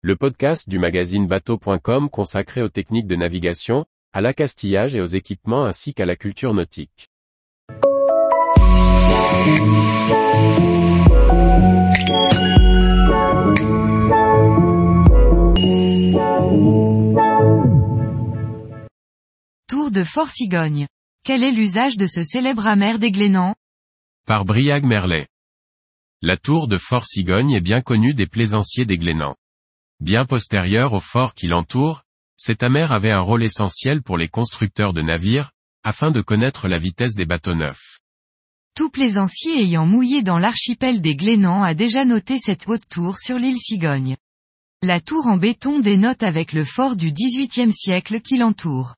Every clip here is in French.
le podcast du magazine bateau.com consacré aux techniques de navigation, à l'accastillage et aux équipements ainsi qu'à la culture nautique. Tour de Fort Cigogne. Quel est l'usage de ce célèbre amer des Glénans? Par Briag Merlet. La tour de Fort Cigogne est bien connue des plaisanciers des Glénans. Bien postérieure au fort qui l'entoure, cette amer avait un rôle essentiel pour les constructeurs de navires, afin de connaître la vitesse des bateaux neufs. Tout plaisancier ayant mouillé dans l'archipel des Glénans a déjà noté cette haute tour sur l'île Cigogne. La tour en béton dénote avec le fort du XVIIIe siècle qui l'entoure.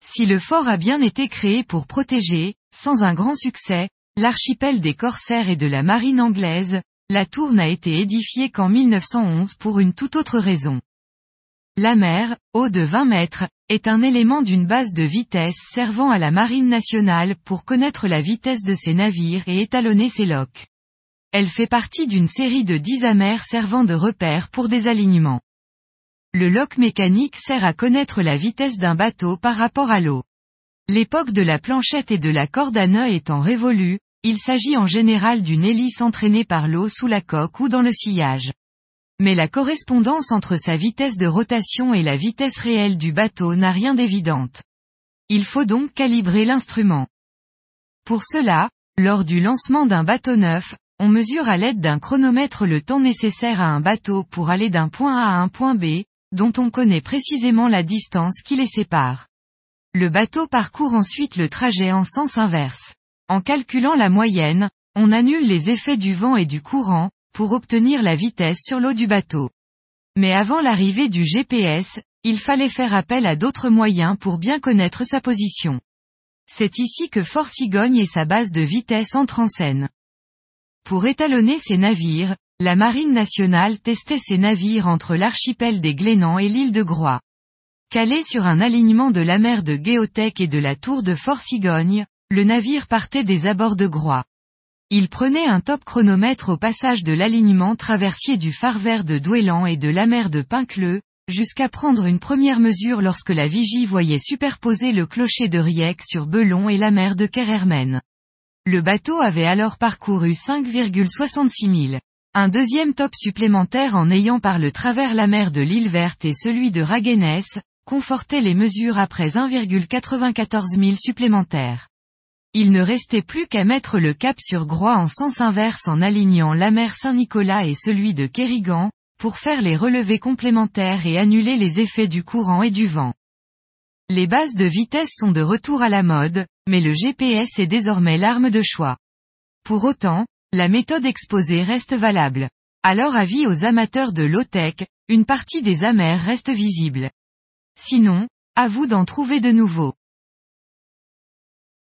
Si le fort a bien été créé pour protéger, sans un grand succès, l'archipel des corsaires et de la marine anglaise, la tour n'a été édifiée qu'en 1911 pour une toute autre raison. La mer, haut de 20 mètres, est un élément d'une base de vitesse servant à la marine nationale pour connaître la vitesse de ses navires et étalonner ses loques. Elle fait partie d'une série de 10 amers servant de repère pour des alignements. Le lock mécanique sert à connaître la vitesse d'un bateau par rapport à l'eau. L'époque de la planchette et de la corde à nœud étant révolue, il s'agit en général d'une hélice entraînée par l'eau sous la coque ou dans le sillage. Mais la correspondance entre sa vitesse de rotation et la vitesse réelle du bateau n'a rien d'évidente. Il faut donc calibrer l'instrument. Pour cela, lors du lancement d'un bateau neuf, on mesure à l'aide d'un chronomètre le temps nécessaire à un bateau pour aller d'un point A à un point B, dont on connaît précisément la distance qui les sépare. Le bateau parcourt ensuite le trajet en sens inverse. En calculant la moyenne, on annule les effets du vent et du courant, pour obtenir la vitesse sur l'eau du bateau. Mais avant l'arrivée du GPS, il fallait faire appel à d'autres moyens pour bien connaître sa position. C'est ici que Fort Cigogne et sa base de vitesse entrent en scène. Pour étalonner ses navires, la Marine nationale testait ses navires entre l'archipel des Glénans et l'île de Groix. Calé sur un alignement de la mer de Géothèque et de la tour de Fort Cigogne, le navire partait des abords de Groix. Il prenait un top chronomètre au passage de l'alignement traversier du phare vert de Douélan et de la mer de Pincleux, jusqu'à prendre une première mesure lorsque la vigie voyait superposer le clocher de Riec sur Belon et la mer de Kerhermen. Le bateau avait alors parcouru 5,66 000. Un deuxième top supplémentaire en ayant par le travers la mer de l'île verte et celui de Raguenès, confortait les mesures après 1,94 000 supplémentaires. Il ne restait plus qu'à mettre le cap sur Groix en sens inverse en alignant la mer Saint-Nicolas et celui de Kérigan, pour faire les relevés complémentaires et annuler les effets du courant et du vent. Les bases de vitesse sont de retour à la mode, mais le GPS est désormais l'arme de choix. Pour autant, la méthode exposée reste valable. Alors avis aux amateurs de low-tech, une partie des amers reste visible. Sinon, à vous d'en trouver de nouveaux.